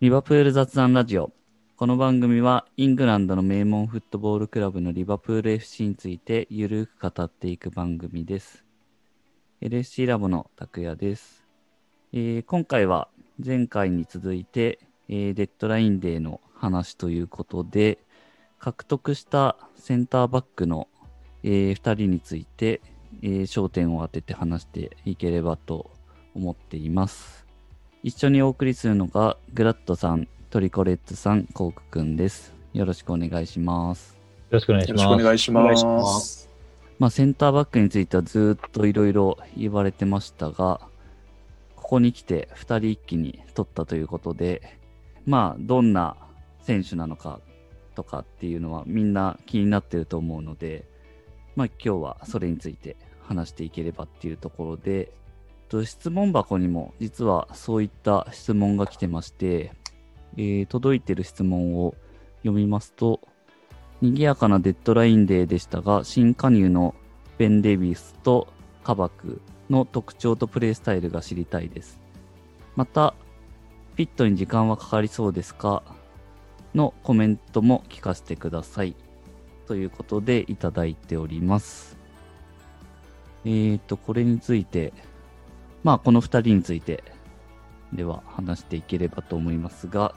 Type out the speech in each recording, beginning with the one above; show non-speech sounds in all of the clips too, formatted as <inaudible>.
リバプール雑談ラジオ。この番組はイングランドの名門フットボールクラブのリバプール FC についてゆるく語っていく番組です。LSC ラボの拓也です。えー今回は前回に続いて、えーデッドラインデーの話ということで、獲得したセンターバックの、え2人について、えー焦点を当てて話していければと思っています。一緒にお送りするのが、グラッドさん、トリコレッツさん、コークくんです。よろしくお願いします。よろしくお願いしよます。ろしくお願いし。ますまあ、センターバックについてはずっといろいろ言われてましたが、ここに来て2人一気に取ったということで、まあ、どんな選手なのかとかっていうのはみんな気になってると思うので、まあ、今日はそれについて話していければっていうところで、と質問箱にも実はそういった質問が来てまして、えー届いてる質問を読みますと、賑やかなデッドラインデーでしたが、新加入のベン・デビスとカバクの特徴とプレイスタイルが知りたいです。また、フィットに時間はかかりそうですか？のコメントも聞かせてください。ということでいただいております。えーと、これについて、まあ、この二人について、では話していければと思いますが、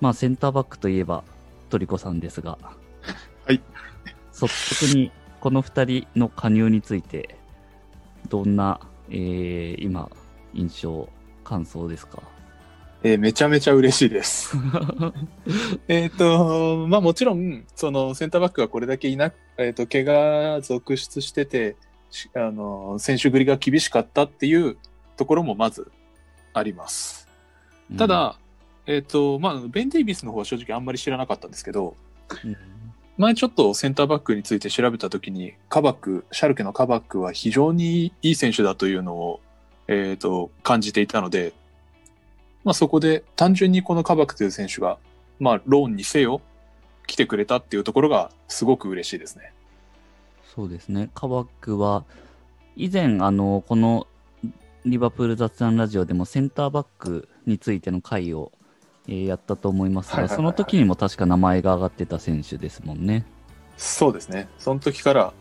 まあ、センターバックといえば、トリコさんですが、はい。率直にこの2人の加入についてどんな、えー今印象感想ですか？えーめちゃめちゃ嬉しいです。<laughs> えっと、まあもちろん、そのセンターバックがこれだけいなく、えっ、と、怪我続出してて、しあの、選手繰りが厳しかったっていうところもまずあります。た、だ、えっ、と、まあ、ベン・デイビスの方は正直あんまり知らなかったんですけど、うん前ちょっとセンターバックについて調べたときに、カバック、シャルケのカバックは非常にいい選手だというのを、えっ、と、感じていたので、まあそこで単純にこのカバックという選手が、まあローンにせよ、来てくれたっていうところがすごく嬉しいですね。そうですねカバックは以前あのこのリバプール雑談ラジオでもセンターバックについての回を、えーやったと思いますがはいはいはいはいその時にも確か名前が挙がってた選手ですもんねそうですね。その時から、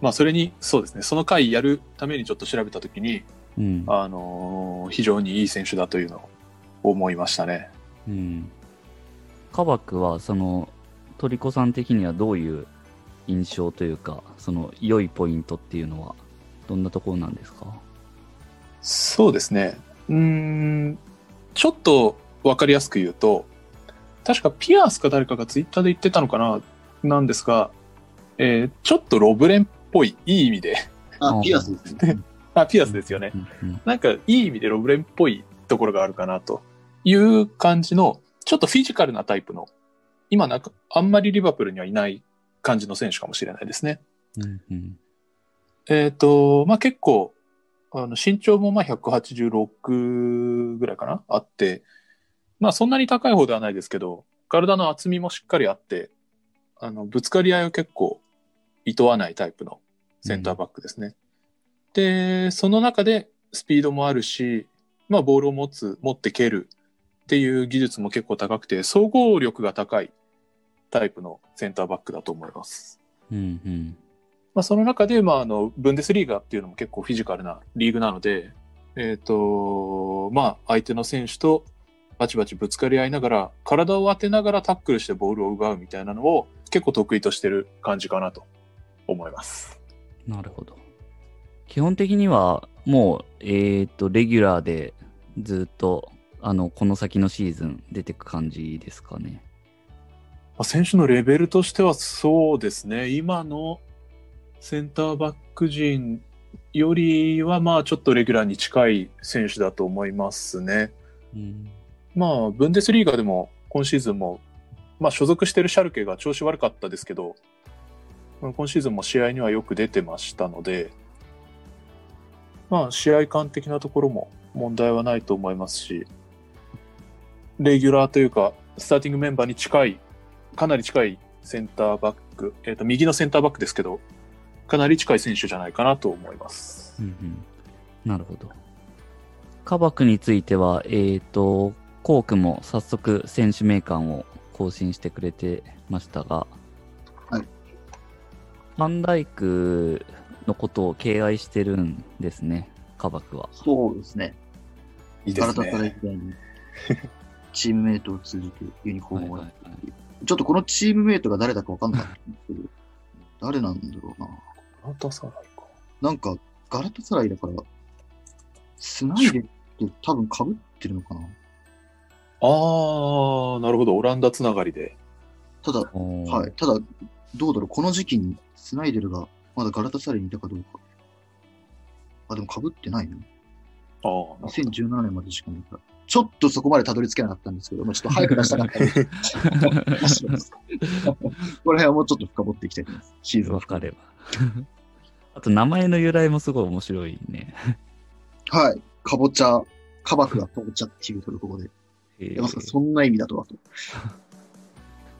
まあそれに、そうですね。その回やるためにちょっと調べたときに、うんあのー非常にいい選手だというのを思いましたね。うん。カバクは、その、トリコさん的にはどういう印象というか、その、良いポイントっていうのは、どんなところなんですか？そうですね。うーん、ちょっとわかりやすく言うと、確かピアスか誰かがツイッターで言ってたのかななんですが、えーちょっとロブレンっぽい、いい意味で、あ、ピアスですね。あ、ピアスですよね。うんうんなんかいい意味でロブレンっぽいところがあるかなという感じの、ちょっとフィジカルなタイプの、今なんかあんまりリバプールにはいない感じの選手かもしれないですね。うんうんえっ、と、まあ、結構、あの、身長もまあ186ぐらいかな？あって、まあ、そんなに高い方ではないですけど、体の厚みもしっかりあって、あの、ぶつかり合いを結構、厭わないタイプのセンターバックですね。で、その中でスピードもあるし、まあ、ボールを持つ、持って蹴るっていう技術も結構高くて、総合力が高いタイプのセンターバックだと思います。うんうんまあ、その中で、まあ、あの、ブンデスリーガっていうのも結構フィジカルなリーグなので、えっ、と、まあ、相手の選手とバチバチぶつかり合いながら、体を当てながらタックルしてボールを奪うみたいなのを結構得意としてる感じかなと思います。なるほど。基本的には、もう、えっ、と、レギュラーでずっと、あの、この先のシーズン出てく感じですかね。まあ、選手のレベルとしてはそうですね、今のセンターバック陣よりは、まあ、ちょっとレギュラーに近い選手だと思いますね。うんまあ、ブンデスリーガでも今シーズンも、まあ、所属してるシャルケが調子悪かったですけど、まあ今シーズンも試合にはよく出てましたので、まあ、試合感的なところも問題はないと思いますし、レギュラーというか、スターティングメンバーに近い、かなり近いセンターバック、えっ、と、右のセンターバックですけど、かなり近い選手じゃないかなと思います。うんうんなるほど。カバクについては、えっ、と、コークも早速選手名鑑を更新してくれてましたが、はい。ファンダイクのことを敬愛してるんですね、カバクは。そうですね。いいです体からに、<laughs> チームメイトを通じてユニフォームをやっはいはいちょっとこのチームメイトが誰だかわかんなかったんですけど、誰なんだろうな。ガラタサライか。なんか、ガラタサライだから、スナイデって多分被ってるのかな。あー、なるほど。オランダつながりで。ただ、はい。ただ、どうだろう、この時期にスナイデルがまだガラタサライにいたかどうか。あ、でも被ってないな。あー、なる2017年までしかないから。ちょっとそこまでたどり着けなかったんですけど、まあ、ちょっと早く出したかったんで <laughs> この辺はもうちょっと深掘っていきたいと思います。シーズンわかれば。あと名前の由来もすごい面白いね。はい。かぼちゃ、カバクがかぼちゃっていうところで。えまさかそんな意味だとはと。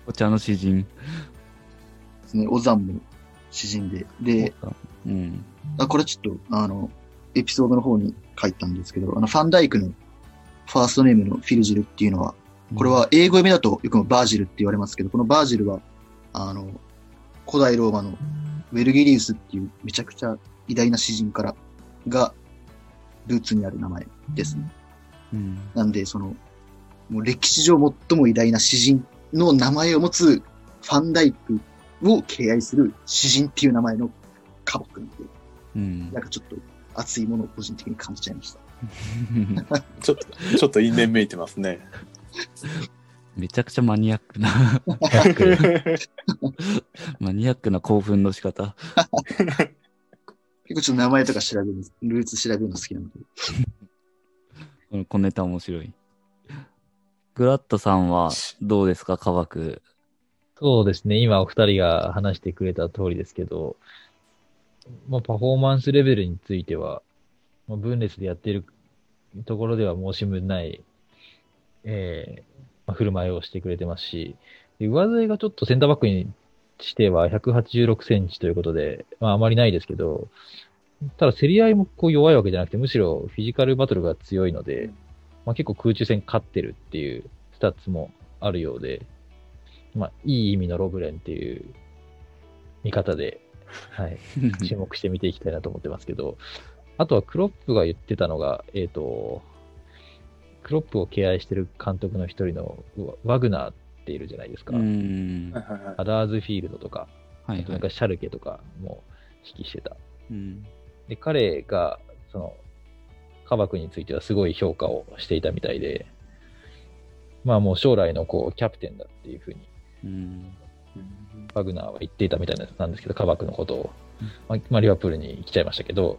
お茶の詩人。ですね。オザンも詩人で。で、うん。あこれちょっと、あの、エピソードの方に書いたんですけど、あの、ファンダイクのファーストネームのフィルジルっていうのは、これは英語読みだとよくバージルって言われますけど、このバージルは、あの、古代ローマのウェルギリウスっていうめちゃくちゃ偉大な詩人からがルーツにある名前ですね。うん。なんで、その、もう歴史上最も偉大な詩人の名前を持つファンダイクを敬愛する詩人っていう名前のカバ君で、うんなんかちょっと熱いものを個人的に感じちゃいました。<laughs> ちょっと、ちょっと因縁めいてますね。めちゃくちゃマニアックな、<laughs> マニアックな興奮の仕方。結構ちょっと名前とか調べるの、ルーツ調べるの好きなので。この小ネタ面白い。グラットさんはどうですか、科学。そうですね。今お二人が話してくれた通りですけど、まあ、パフォーマンスレベルについては、まあ、ブンレスでやっているところでは申し分ない、えーまあ、振る舞いをしてくれてますし、で上背がちょっとセンターバックにしては186センチということで、まああまりないですけど、ただ競り合いもこう弱いわけじゃなくて、むしろフィジカルバトルが強いので、まあ、結構空中戦勝ってるっていうスタッツもあるようで、まあ、いい意味のロブレンっていう見方で、はい、<laughs> 注目して見ていきたいなと思ってますけど、あとはクロップが言ってたのが、えっ、と、クロップを敬愛してる監督の一人のワワグナーっているじゃないですか。うん。はいはいはいアダーズフィールドとか、はいはい。あとなんかシャルケとかも指揮してた。うん。で、彼が、その、カバクについてはすごい評価をしていたみたいで、まあもう将来のこう、キャプテンだっていうふうに、うん。ワグナーは言っていたみたいなんですけど、カバクのことをまあリバプールに来ちゃいましたけど、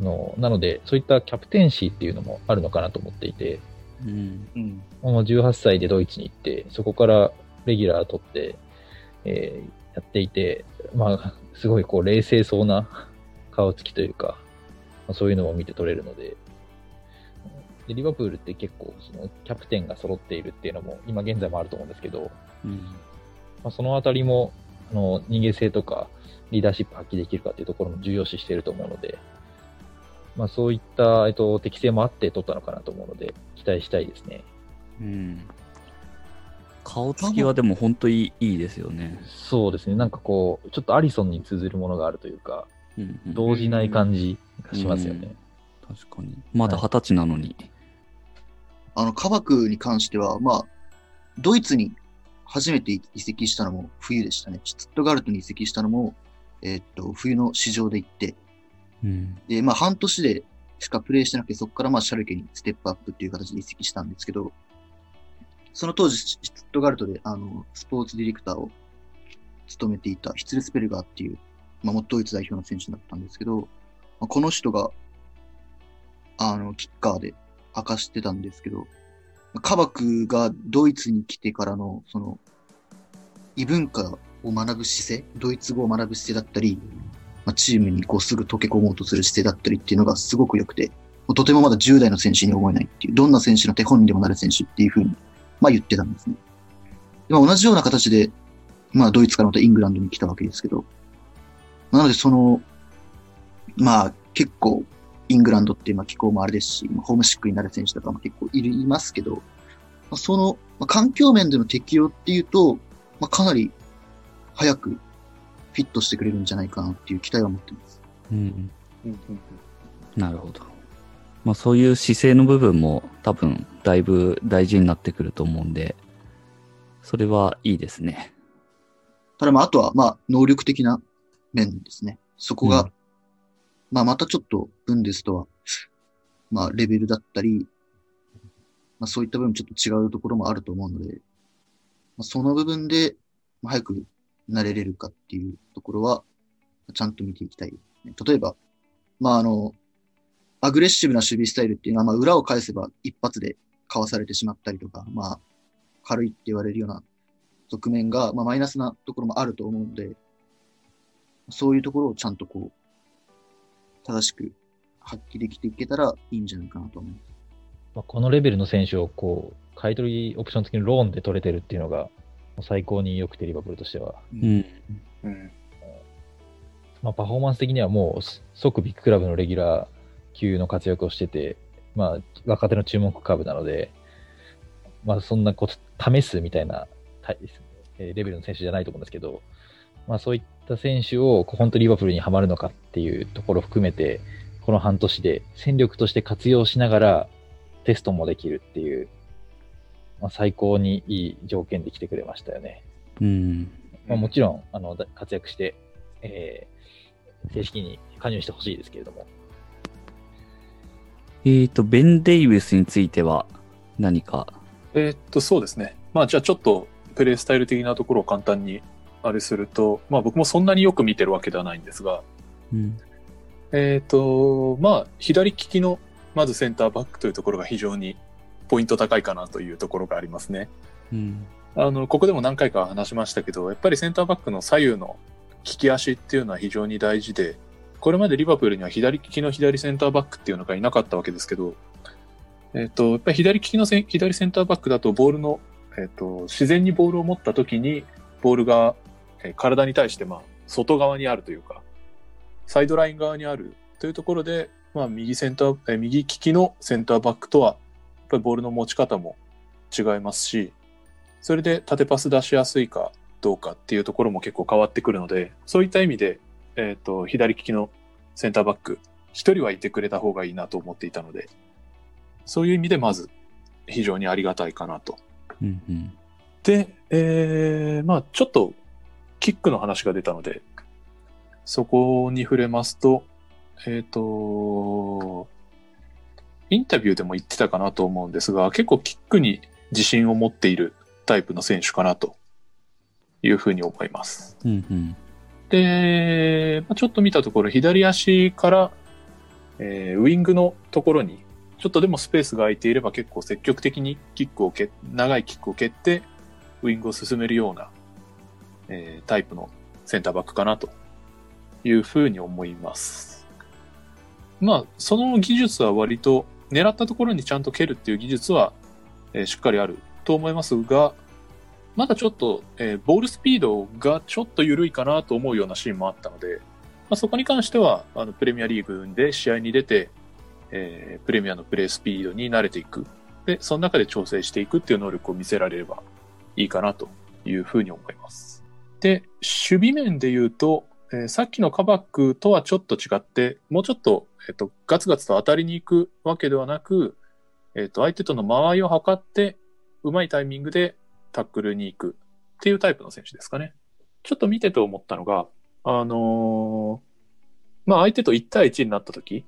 あの、なので、そういったキャプテンシーっていうのもあるのかなと思っていて、うん。うん。もう18歳でドイツに行って、そこからレギュラー取って、えーやっていて、まあ、すごいこう冷静そうな <laughs> 顔つきというか、まあ、そういうのも見て取れるので、でリバプールって結構そのキャプテンが揃っているっていうのも今現在もあると思うんですけど、うん。まあ、そのあたりもあの人間性とかリーダーシップ発揮できるかっていうところも重要視していると思うので、まあ、そういった、えっと、適性もあって取ったのかなと思うので、期待したいですね。うん。顔つきはでも本当にいいですよね。そうですね。なんかこう、ちょっとアリソンに通ずるものがあるというか、うんうん動じない感じがしますよね。確かに。まだ二十歳なのに。あの、カバクに関しては、まあ、ドイツに初めて移籍したのも冬でしたね。シュツットガルトに移籍したのも、えーっと、冬の市場で行って、うん。で、まあ、半年でしかプレイしてなくて、そこからまあ、シャルケにステップアップっていう形で移籍したんですけど、その当時、シュットガルトで、あの、スポーツディレクターを務めていたヒツルスペルガーっていう、まあ、元ドイツ代表の選手だったんですけど、まあ、この人が、あの、キッカーで明かしてたんですけど、カバクがドイツに来てからの、その、異文化を学ぶ姿勢、ドイツ語を学ぶ姿勢だったり、まあ、チームにこうすぐ溶け込もうとする姿勢だったりっていうのがすごく良くて、とてもまだ10代の選手に思えないっていう、どんな選手の手本にでもなる選手っていうふうに、まあ言ってたんですね。でまあ同じような形で、まあドイツからまたイングランドに来たわけですけど、なのでその、まあ結構イングランドってまあ気候もあれですし、ホームシックになる選手とかも結構いるいますけど、まあ、その、まあ、環境面での適用っていうと、まあ、かなり早くフィットしてくれるんじゃないかなっていう期待は持ってます。うん。うんうんなるほど。まあそういう姿勢の部分も多分だいぶ大事になってくると思うんで、それはいいですね。ただまあ、あとはまあ、能力的な面ですね。そこが、うんまあまたちょっとブンデスとは、まあレベルだったり、まあそういった部分ちょっと違うところもあると思うので、まあ、その部分で、まあ、早く慣れれるかっていうところは、ちゃんと見ていきたい。例えば、まああの、アグレッシブな守備スタイルっていうのは、まあ裏を返せば一発でかわされてしまったりとか、まあ軽いって言われるような側面が、まあマイナスなところもあると思うので、そういうところをちゃんとこう、正しく発揮できていけたらいいんじゃないかなと思います。まあ、このレベルの選手をこう、買い取りオプション付きのローンで取れてるっていうのが、最高に良くて、リバプールとしては。うん。うんまあ、パフォーマンス的にはもう即ビッグクラブのレギュラー級の活躍をしてて、まあ、若手の注目株なので、まあ、そんなこう試すみたいなタイえーレベルの選手じゃないと思うんですけど、まあ、そういった選手を本当にリバプールにはまるのかっていうところを含めて、この半年で戦力として活用しながらテストもできるっていう、まあ、最高にいい条件で来てくれましたよね。うん。まあ、もちろんあのだ活躍して、えー正式に加入してほしいですけれども、えーと、ベン・デイビスについては何か？えーっと、そうですね。まあ、じゃあちょっと、プレイスタイル的なところを簡単に、あれすると、まあ僕もそんなによく見てるわけではないんですが、うん。えーっと、まあ、左利きの、まずセンターバックというところが非常にポイント高いかなというところがありますね。うん。あの、ここでも何回か話しましたけど、やっぱりセンターバックの左右の利き足っていうのは非常に大事で、これまでリバプールには左利きの左センターバックっていうのがいなかったわけですけど、えっ、と、やっぱり左利きのせ左センターバックだとボールの、えっ、と、自然にボールを持った時に、ボールが、えー体に対して、まあ、外側にあるというか、サイドライン側にあるというところで、まあ、右センター、えー右利きのセンターバックとは、ぱりボールの持ち方も違いますし、それで縦パス出しやすいかどうかっていうところも結構変わってくるので、そういった意味で、えっ、と、左利きのセンターバック、一人はいてくれた方がいいなと思っていたので、そういう意味でまず非常にありがたいかなと。うん。うん。で、えー、まあちょっとキックの話が出たので、そこに触れますと、えっ、と、インタビューでも言ってたかなと思うんですが、結構キックに自信を持っているタイプの選手かなというふうに思います。うん。うん。で、まあちょっと見たところ、左足から、えーウィングのところに、ちょっとでもスペースが空いていれば結構積極的にキックを蹴、長いキックを蹴って、ウィングを進めるような、えータイプのセンターバックかなというふうに思います。まあ、その技術は割と狙ったところにちゃんと蹴るっていう技術は、えーしっかりあると思いますが、まだちょっと、えーボールスピードがちょっと緩いかなと思うようなシーンもあったので、まあ、そこに関しては、あの、プレミアリーグで試合に出て、えープレミアのプレースピードに慣れていく。で、その中で調整していくっていう能力を見せられればいいかなというふうに思います。で、守備面で言うと、えーさっきのカバックとはちょっと違って、もうちょっと、えっ、と、ガツガツと当たりに行くわけではなく、えっ、と、相手との間合いを測って、うまいタイミングでタックルに行くっていうタイプの選手ですかね。ちょっと見てて思ったのが、あのまあ、相手と1対1になった時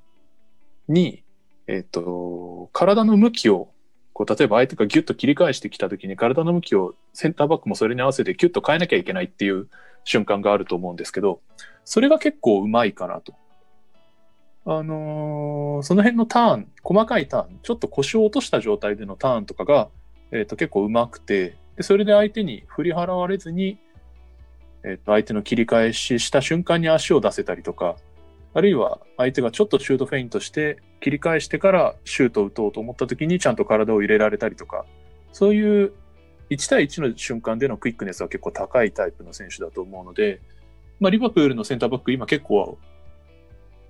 に、えっ、と、体の向きを、こう、例えば相手がギュッと切り返してきた時に体の向きをセンターバックもそれに合わせてギュッと変えなきゃいけないっていう瞬間があると思うんですけど、それが結構うまいかなと。あのーその辺のターン、細かいターン、ちょっと腰を落とした状態でのターンとかが、えっ、と、結構うまくて、で、それで相手に振り払われずに、えっ、と、相手の切り返しした瞬間に足を出せたりとか、あるいは相手がちょっとシュートフェイントして切り返してからシュートを打とうと思った時にちゃんと体を入れられたりとか、そういう1対1の瞬間でのクイックネスは結構高いタイプの選手だと思うので、まあ、リバプールのセンターバック今結構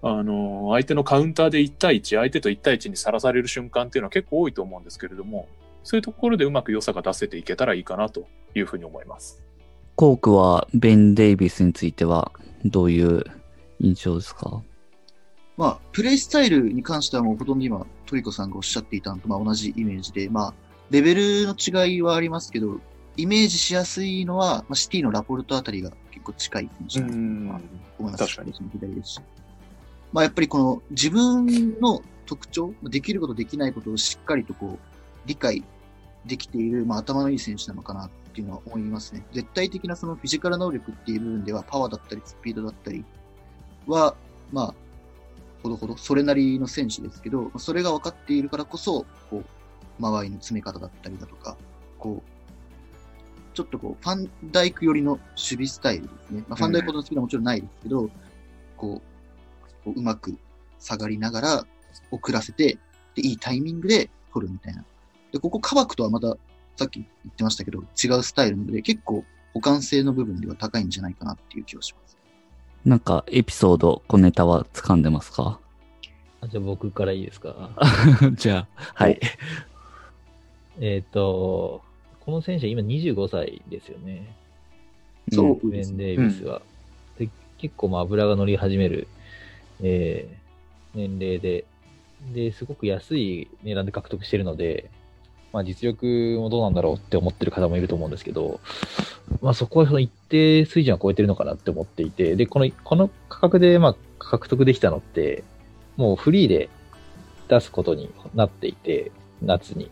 あの、相手のカウンターで1対1、相手と1対1にさらされる瞬間っていうのは結構多いと思うんですけれども、そういうところでうまく良さが出せていけたらいいかなというふうに思います。コークはベン・デイビスについてはどういう印象ですか？まあ、プレイスタイルに関してはもうほとんど今、トリコさんがおっしゃっていたのとまあ同じイメージで、まあ、レベルの違いはありますけど、イメージしやすいのは、まあ、シティのラポルトあたりが結構近い選手なのかなと思います。確かに左ですし。まあ、やっぱりこの自分の特徴、できることできないことをしっかりとこう、理解できている、まあ、頭のいい選手なのかなっていうのは思いますね。絶対的なそのフィジカル能力っていう部分では、パワーだったり、スピードだったりは、まあ、ほどほど、それなりの選手ですけど、まあそれが分かっているからこそ、こう、間合いの詰め方だったりだとか、こう、ちょっとこう、ファンダイク寄りの守備スタイルですね。まあ、ファンダイクほどのスピードはもちろんないですけど、こう、こううまく下がりながら遅らせて、で、いいタイミングで取るみたいな。で、ここカバクとはまた、さっき言ってましたけど、違うスタイルなので、結構補完性の部分では高いんじゃないかなっていう気がします。なんかエピソード、小ネタは掴んでますか？あじゃあ僕からいいですか？<laughs> じゃあ、はい。えっと、この選手は今25歳ですよね。そうウェン・デイビスは。で結構まあ油が乗り始める、えー年齢で、で、すごく安い値段で獲得してるので、まあ実力もどうなんだろうって思ってる方もいると思うんですけど、まあそこはその一定水準は超えてるのかなって思っていて、で、この、この価格でまあ獲得できたのって、もうフリーで出すことになっていて、夏に。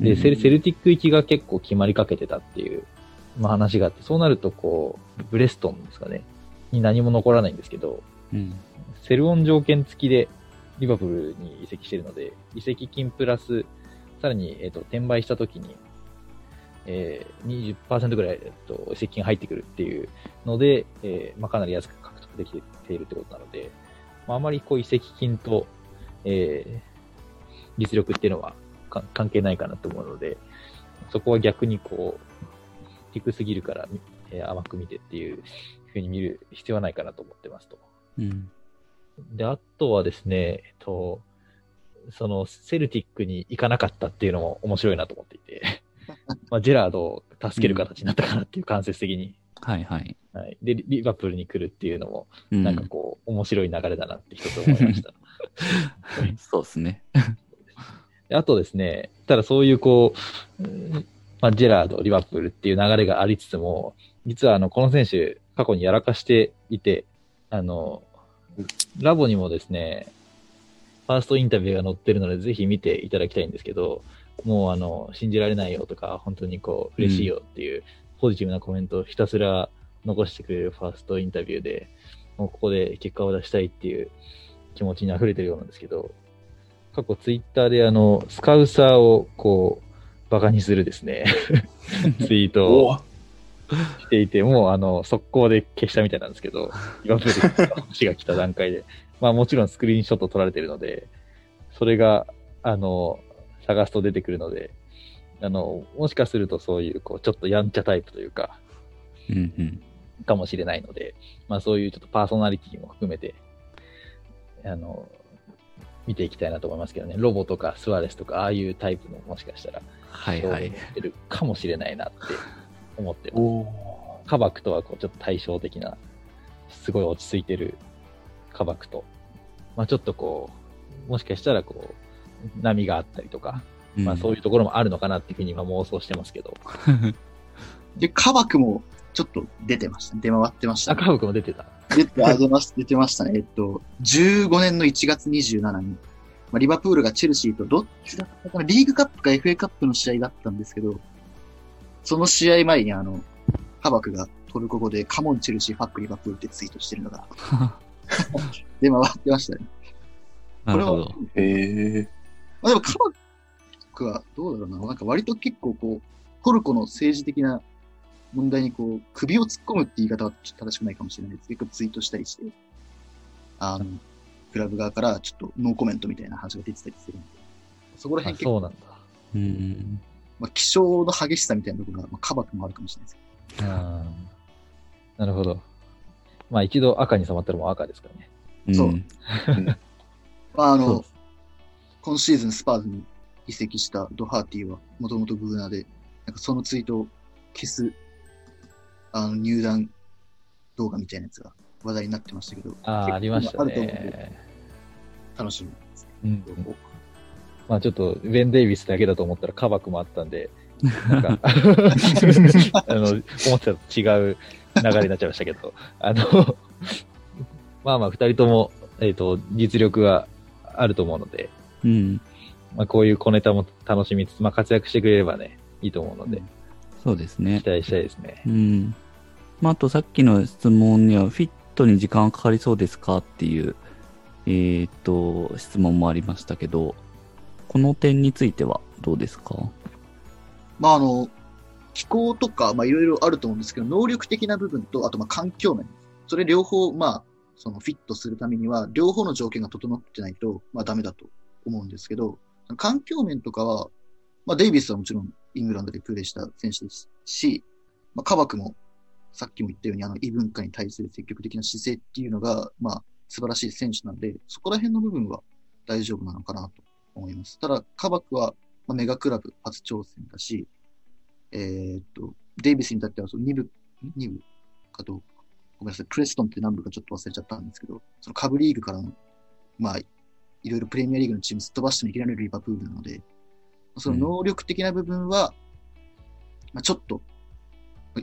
で、うんセルセルティック行きが結構決まりかけてたっていう、まあ、話があって、そうなるとこう、ブレストンですかね、に何も残らないんですけど、うん。セルオン条件付きでリバプールに移籍してるので、移籍金プラス、さらに、えっ、と、転売した時に、えー、20%ぐらい、えっと、移籍金入ってくるっていうので、えーまあ、かなり安く獲得できているってことなので、まあ、あまりこう移籍金と、えー実力っていうのはか関係ないかなと思うので、そこは逆にこう、低すぎるから、えー甘く見てっていうふうに見る必要はないかなと思ってますと。うん。で、あとはですね、えっと、そのセルティックに行かなかったっていうのも面白いなと思っていて、<laughs> まあ、ジェラードを助ける形になったかなっていう間接的に。はいはい。はい、で、リリバプールに来るっていうのも、うなんかこう、面白い流れだなって一つ思いました。<laughs> そうですね。あとですね、ただそういうこう、まあ、ジェラード、リバプールっていう流れがありつつも、実はあの、この選手、過去にやらかしていて、あの、ラボにもですね、ファーストインタビューが載ってるので、ぜひ見ていただきたいんですけど、もうあの、信じられないよとか、本当にこう、嬉しいよっていう、ポジティブなコメントをひたすら残してくれるファーストインタビューで、もうここで結果を出したいっていう気持ちに溢れてるようなんですけど、過去ツイッターであの、スカウサーをこう、バカにするですね、<laughs> ツイートをおしていて、もうあの、速攻で消したみたいなんですけど、リバプールが星が来た段階で。まあもちろんスクリーンショット撮られてるので、それが、あの、探すと出てくるので、あの、もしかするとそういう、こう、ちょっとやんちゃタイプというか、うんうん。かもしれないので、まあそういうちょっとパーソナリティも含めて、あの、見ていきたいなと思いますけどね。ロボとかスワレスとか、ああいうタイプのもしかしたら、はいはい。てるかもしれないなって思ってます。おカバクとはこうちょっと対照的な、すごい落ち着いてるカバクと、まあちょっとこう、もしかしたらこう、波があったりとか、まあそういいうところもあるのかなっていうふうに今妄想してますけど、<laughs> で、カバクもちょっと出てましたね。出回ってましたあ、ね、カバクも出てた。出て、あ出まし出てましたね。えっと、15年の1月27日、まあ、リバプールがチェルシーとどっちだったかなリーグカップか FA カップの試合があったんですけど、その試合前にあの、カバクがトルコ語でカモンチェルシーファックリバプールってツイートしてるのが <laughs> 出回ってましたね。なるほど。へえ。まあでもカバクはどうだろうな。なんか割と結構こう、トルコの政治的な問題にこう、首を突っ込むって言い方はちょっと正しくないかもしれないです。結構ツイートしたりして、あの、クラブ側からちょっとノーコメントみたいな話が出てたりするんで、そこらあ辺結構、そうなんだ。うん。まあ、気象の激しさみたいなところが、まあ、カバクもあるかもしれないですけうんなるほど。まあ一度赤に染まったらもう赤ですからね。そうん <laughs> まあ、あそのう、今シーズンスパーズに移籍したドハーティは、もともとブーナーで、なんかそのツイートを消す、あの、入団動画みたいなやつが話題になってましたけど、ああ、ありましたね。楽しみです。うん。まあちょっと、ベン・デイビスだけだと思ったらカバクもあったんで、なんか、<laughs> あの、思ってたと違う流れになっちゃいましたけど、あの、まあまあ二人とも、えっ、と、実力はあると思うので、うん。まあこういう小ネタも楽しみつつ、まあ活躍してくれればね、いいと思うので、そうですね期。待したいですね。うん。まあ、あとさっきの質問には、フィットに時間かかりそうですかっていう、えーっと、質問もありましたけど、この点についてはどうですか？まあ、あの、気候とか、まあ、いろいろあると思うんですけど、能力的な部分と、あと、まあ、環境面。それ両方、まあ、そのフィットするためには、両方の条件が整ってないと、まあ、ダメだと思うんですけど、環境面とかは、まあ、デイビスはもちろんイングランドでプレーした選手ですし、まあ、カバクも、さっきも言ったように、あの、異文化に対する積極的な姿勢っていうのが、まあ、素晴らしい選手なんで、そこら辺の部分は大丈夫なのかなと思います。ただ、カバクは、まあ、メガクラブ初挑戦だし、えーっと、デイビスに至ってはその2部、2部かどうか、ごめんなさい、プレストンって何部かちょっと忘れちゃったんですけど、その下部リーグからの、まあ、いろいろプレミアリーグのチームすっ飛ばしてもいきなりリバプールなので、その能力的な部分は、まあ、ちょっと、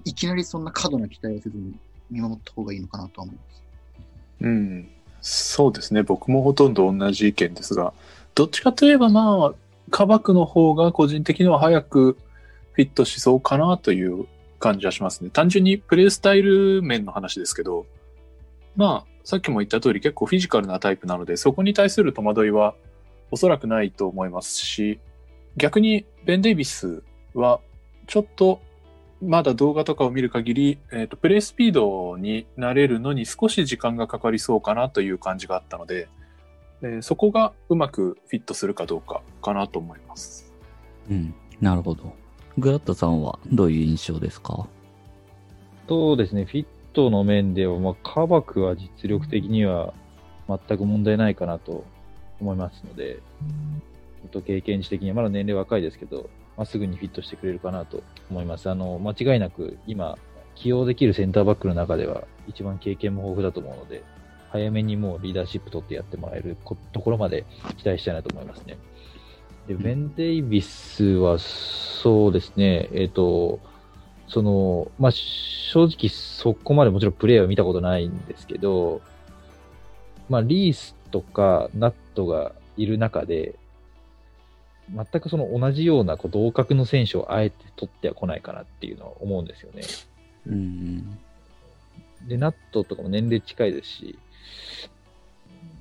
いきなりそんな過度な期待をせずに見守った方がいいのかなとは思います。うん。そうですね。僕もほとんど同じ意見ですが、どっちかといえばまあ、カバクの方が個人的には早くフィットしそうかなという感じはしますね。単純にプレイスタイル面の話ですけど、まあ、さっきも言った通り結構フィジカルなタイプなので、そこに対する戸惑いはおそらくないと思いますし、逆にベン・デイビスはちょっとまだ動画とかを見る限り、えっ、と、プレイスピードになれるのに少し時間がかかりそうかなという感じがあったので、えーそこがうまくフィットするかどうかかなと思います。うん。なるほど。グラットさんはどういう印象ですか？そうですね、フィットの面では、まあ、カバクは実力的には全く問題ないかなと思いますので、ちょっと経験値的にはまだ年齢若いですけど、まあ、すぐにフィットしてくれるかなと思います。あの、間違いなく今、起用できるセンターバックの中では一番経験も豊富だと思うので、早めにもうリーダーシップ取ってやってもらえることころまで期待したいなと思いますね。で、ベン・デイビスは、そうですね、えっ、と、その、まあ、正直そこまでもちろんプレーは見たことないんですけど、まあ、リースとかナットがいる中で、全くその同じようなこう同格の選手をあえて取っては来ないかなっていうのは思うんですよね。うん。で、ナットとかも年齢近いですし、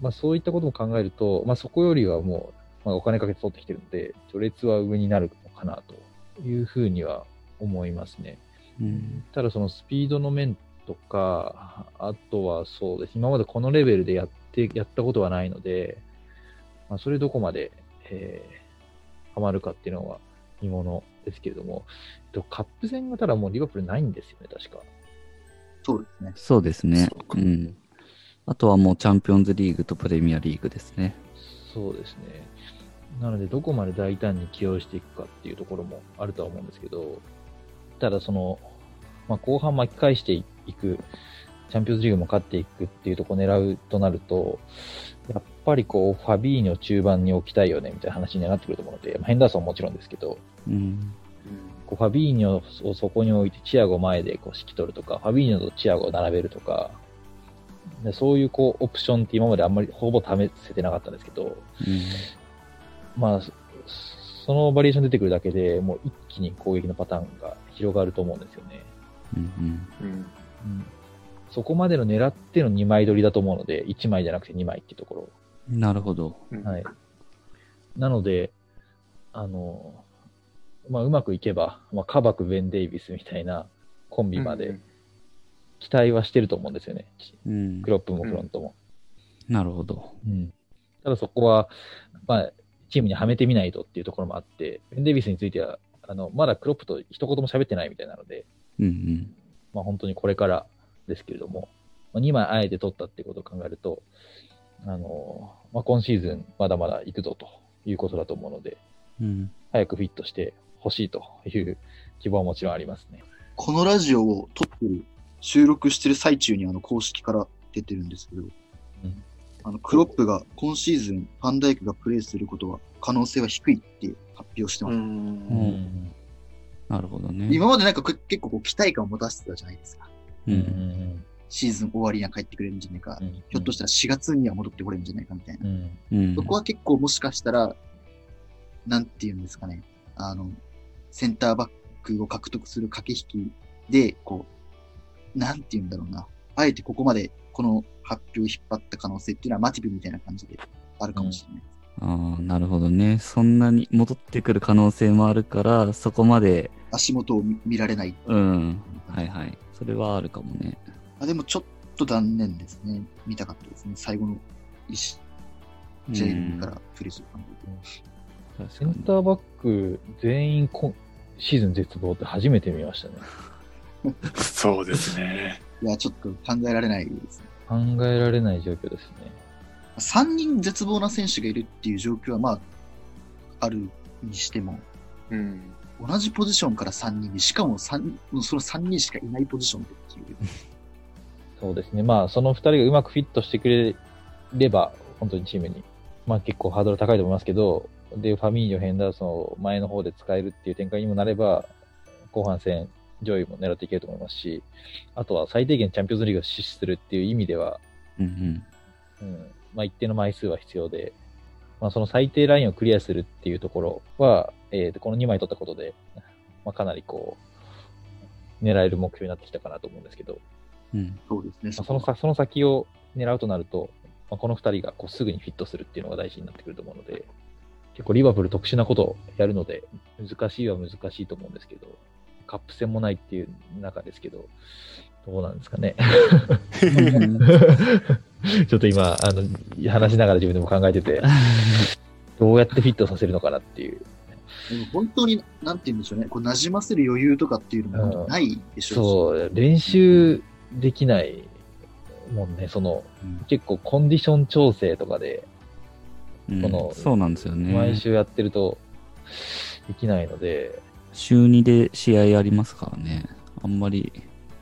まあそういったことも考えると、まあそこよりはもう、まあお金かけて取ってきてるので、序列は上になるのかなというふうには思いますね。うん。ただそのスピードの面とか、あとはそうです。今までこのレベルでやって、やったことはないので、まあそれどこまで、えー、ハマるかっていうのは見ものですけれども、えっと、カップ戦がただもうリバプールないんですよね、確か。そうですね。そうですねそう。かうん。あとはもうチャンピオンズリーグとプレミアリーグですね。そうですね。なので、どこまで大胆に起用していくかっていうところもあるとは思うんですけど、ただその、まあ、後半巻き返していく、チャンピオンズリーグも勝っていくっていうところを狙うとなると、やっぱりこう、ファビーニョ中盤に置きたいよねみたいな話にはなってくると思うので、まあヘンダーソンももちろんですけど、うん。こうファビーニョをそこに置いてチアゴ前でこう指揮取るとか、ファビーニョとチアゴを並べるとか、でそういうこうオプションって今まであんまりほぼ試せてなかったんですけど、まあ、そそのバリエーション出てくるだけでもう一気に攻撃のパターンが広がると思うんですよね。うん。うん。うん。うん、そこまでの狙っての2枚取りだと思うので、1枚じゃなくて2枚っていうところ。なるほど。うんはい。なので、あの、まあ、うまくいけば、まあ、カバク、ベン・デイビスみたいなコンビまで期待はしてると思うんですよね。うんク。ロップもフロントも。なるほど。うん。ただそこは、まあ、チームにはめてみないとっていうところもあって、ベン・デイビスについては、あの、まだクロップと一言も喋ってないみたいなので、うんうん。まあ本当にこれからですけれども、まあ、2枚あえて取ったっていうことを考えると、あの、まあ、今シーズンまだまだ行くぞということだと思うので、うん。早くフィットしてほしいという希望はもちろんありますね。このラジオを撮ってる、収録してる最中にあの公式から出てるんですけど、うんあのクロップが今シーズンファンダイクがプレーすることは可能性は低いって発表してます。ううん。うんなるほどね。今までなんかこ結構こう期待感を持たせてたじゃないですか。う。うんんシーズン終わりには帰ってくれるんじゃないか。うんひょっとしたら4月には戻ってこれるんじゃないかみたいな。うんうん。そこは結構もしかしたら、なんて言うんですかね。あの、センターバックを獲得する駆け引きで、こう、なんて言うんだろうな。あえてここまでこの発表を引っ張った可能性っていうのはマティブみたいな感じであるかもしれない。ああ、なるほどね。そんなに戻ってくる可能性もあるから、そこまで、足元を見見られない。うん。はいはい。それはあるかもね。あでもちょっと断念ですね。見たかったですね。最後の一試うんジェイルからプレーする感じで。センターバック全員こシーズン絶望って初めて見ましたね。<laughs> そうですね。<laughs> いや、ちょっと考えられないですね。考えられない状況ですね。3人絶望な選手がいるっていう状況は、まあ、あるにしても、うん。同じポジションから3人で、しかも三その3人しかいないポジションでっていう。そうですね。まあ、その二人がうまくフィットしてくれれば、本当にチームに、まあ結構ハードル高いと思いますけど、で、ファミーニョ、ヘンダーソンを前の方で使えるっていう展開にもなれば、後半戦、上位も狙っていけると思いますし、あとは最低限チャンピオンズリーグを死守するっていう意味では、うんうん、まあ一定の枚数は必要で、まあその最低ラインをクリアするっていうところは、えーとこの2枚取ったことで、<laughs> まあかなりこう、狙える目標になってきたかなと思うんですけど、うん。うん。そうですね。まあ、そのさその先を狙うとなると、まあ、この2人がこうすぐにフィットするっていうのが大事になってくると思うので、結構リバプール特殊なことをやるので、難しいは難しいと思うんですけど、カップ戦もないっていう中ですけど、どうなんですかね。<laughs> ちょっと今、あの、話しながら自分でも考えてて、<laughs> どうやってフィットさせるのかなっていう。でも本当に、なんて言うんでしょうね。こう、馴染ませる余裕とかっていうのもないでしょうし。そう、練習できないもんね、その、うん結構コンディション調整とかで、うんこのそうなんですよね。毎週やってるとできないので、週2で試合ありますからね。あんまり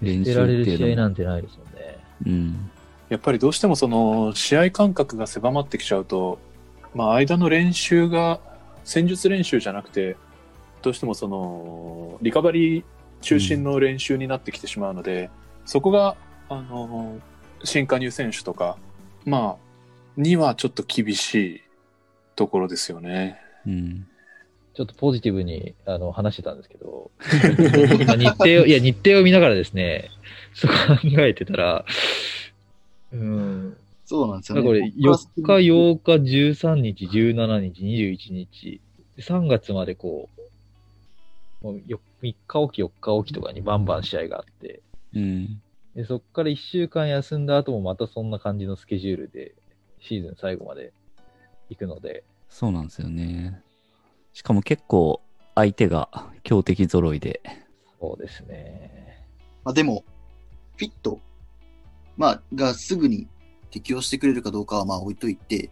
練習捨てられるっていうのも試合なんてないですもんね。うん。やっぱりどうしてもその試合感覚が狭まってきちゃうと、まあ間の練習が戦術練習じゃなくて、どうしてもそのリカバリー中心の練習になってきてしまうので、そこが、あの、新加入選手とか、まあ、にはちょっと厳しいところですよね。うん。ちょっとポジティブにあの話してたんですけど、<laughs> 今日程を、いや、日程を見ながらですね、そう考えてたら、うん、そうなんですよね。だからこれ4日、8日、13日、17日、21日、で3月までこう、もうよ3日おき、4日おきとかにバンバン試合があって、うん。でそこから1週間休んだ後もまたそんな感じのスケジュールでシーズン最後まで行くので、そうなんですよね。しかも結構相手が強敵揃いで。そうですね。まあでも、フィット、まあ、がすぐに適用してくれるかどうかはまあ置いといて、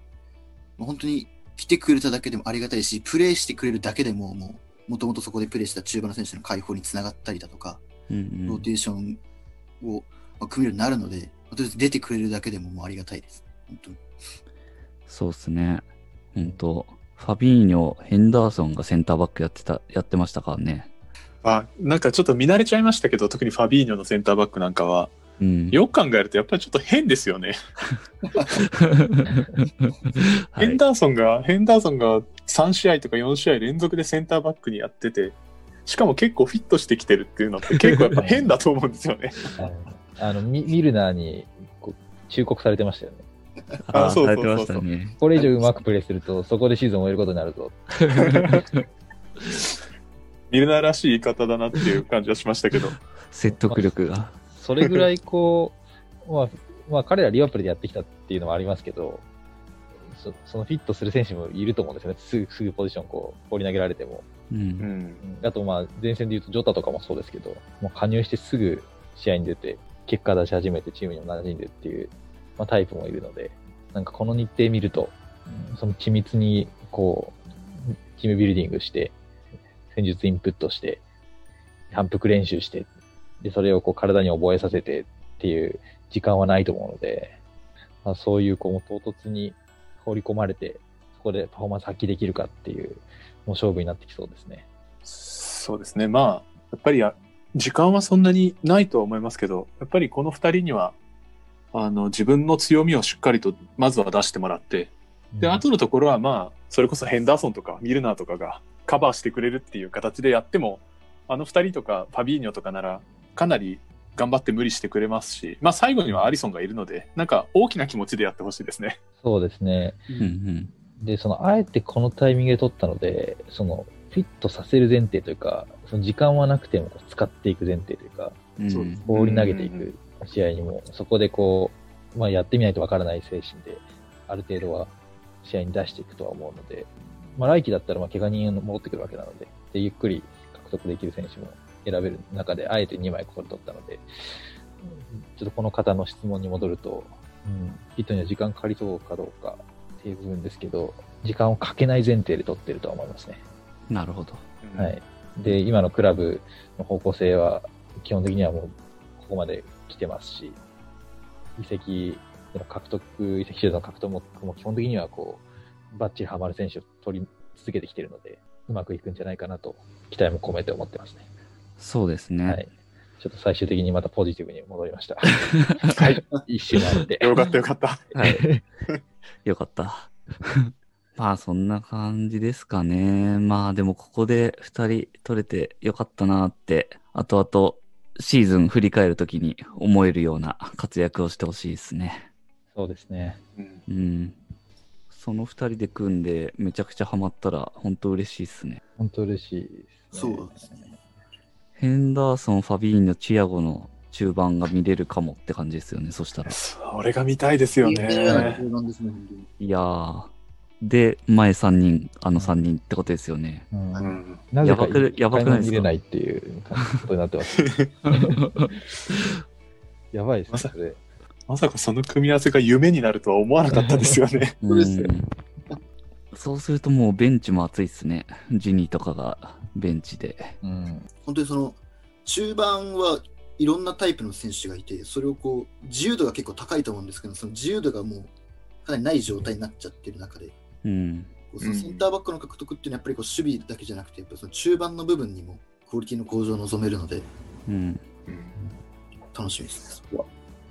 まあ本当に来てくれただけでもありがたいし、プレイしてくれるだけでも、もう、もともとそこでプレイした中盤の選手の解放につながったりだとか、うんうんローテーションを、まあ、組めるようになるので、まあとりあえず出てくれるだけでももうありがたいです。本当に。そうですね。本当ファビーニョ、ヘンダーソンがセンターバックやってた、やってましたからね。あ、なんかちょっと見慣れちゃいましたけど、特にファビーニョのセンターバックなんかは、うん。よく考えるとやっぱりちょっと変ですよね。はいヘンダーソンが、ヘンダーソンが3試合とか4試合連続でセンターバックにやってて、しかも結構フィットしてきてるっていうのって結構やっぱ変だと思うんですよね。あの、ミミルナーにこう忠告されてましたよね。ああそうそうそうそうされてましたね。これ以上うまくプレーすると、そこでシーズンを終えることになるぞ。<laughs> ミルナーらしい言い方だなっていう感じはしましたけど。説得力が。それぐらいこう、<laughs> まあ、まあ彼らリバプールでやってきたっていうのもありますけど、そそのフィットする選手もいると思うんですよね。すぐ、すぐポジションこう、放り投げられても。う。うんん。うんあとまあ、前線で言うとジョタとかもそうですけど、もう加入してすぐ試合に出て、結果出し始めてチームにも馴染んでっていう、まあ、タイプもいるので、なんかこの日程見ると、うんその緻密に、こう、チームビルディングして、戦術インプットして、反復練習して、で、それをこう体に覚えさせてっていう時間はないと思うので、まあ、そういうこう、唐突に放り込まれて、そこでパフォーマンス発揮できるかっていう、もう勝負になってきそうですね。そうですね。まあ、やっぱりや時間はそんなにないとは思いますけど、やっぱりこの二人には、あの、自分の強みをしっかりと、まずは出してもらって、で、うん後のところはまあ、それこそヘンダーソンとかミルナーとかがカバーしてくれるっていう形でやっても、あの二人とかファビーニョとかなら、かなり頑張って無理してくれますし、まあ最後にはアリソンがいるので、なんか大きな気持ちでやってほしいですね。そうですね。うんうん。で、その、あえてこのタイミングで取ったので、その、フィットさせる前提というか、その時間はなくても使っていく前提というか、放り投げていく試合にも、そこでこう、まあやってみないとわからない精神で、ある程度は試合に出していくとは思うので、まあ来季だったらまあ怪我人が戻ってくるわけなので、で、ゆっくり獲得できる選手も選べる中で、あえて2枚ここで取ったので、ちょっとこの方の質問に戻ると、うん、ヒットには時間かかりそうかどうかっていう部分ですけど、時間をかけない前提で取ってるとは思いますね。なるほど。うんはい。で、今のクラブの方向性は、基本的にはもう、ここまで来てますし、移籍獲得、移籍手段の獲得も、も基本的にはこう、バッチリハマる選手を取り続けてきてるので、うまくいくんじゃないかなと、期待も込めて思ってますね。そうですね。はい。ちょっと最終的にまたポジティブに戻りました。<laughs> はい。一周回って。よかったよかった。はい。<laughs> よかった。<laughs> まあそんな感じですかね。まあでもここで二人取れてよかったなって、後々シーズン振り返るときに思えるような活躍をしてほしいですね。そうですね。うんうん。その二人で組んでめちゃくちゃハマったら本当嬉しいですね。本当嬉しいですね。そうですね。ヘンダーソン、ファビーニョ、チアゴの中盤が見れるかもって感じですよね。そしたら。それが見たいですよね。いやー。で、前3人、あの3人ってことですよね。うんうんなぜかやばくやばくないですか？見れないっていうことになってます。<laughs> やばいですね、まさそれ。まさかその組み合わせが夢になるとは思わなかったですよね。そうでするともうベンチも熱いっすね。ジニーとかがベンチで。うん。本当にその、中盤はいろんなタイプの選手がいて、それをこう、自由度が結構高いと思うんですけど、その自由度がもう、かなりない状態になっちゃってる中で、うん。こうそのセンターバックの獲得っていうのはやっぱりこう守備だけじゃなくて、やっぱりその中盤の部分にもクオリティの向上を望めるので、うん。楽しみですね。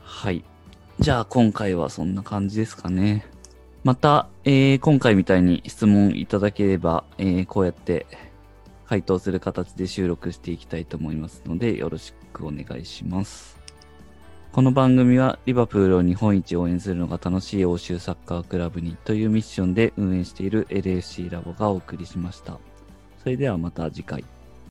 はい。じゃあ今回はそんな感じですかね。また、えー今回みたいに質問いただければ、えーこうやって回答する形で収録していきたいと思いますので、よろしくお願いします。この番組はリバプールを日本一応援するのが楽しい欧州サッカークラブにというミッションで運営している LFC ラボがお送りしました。それではまた次回。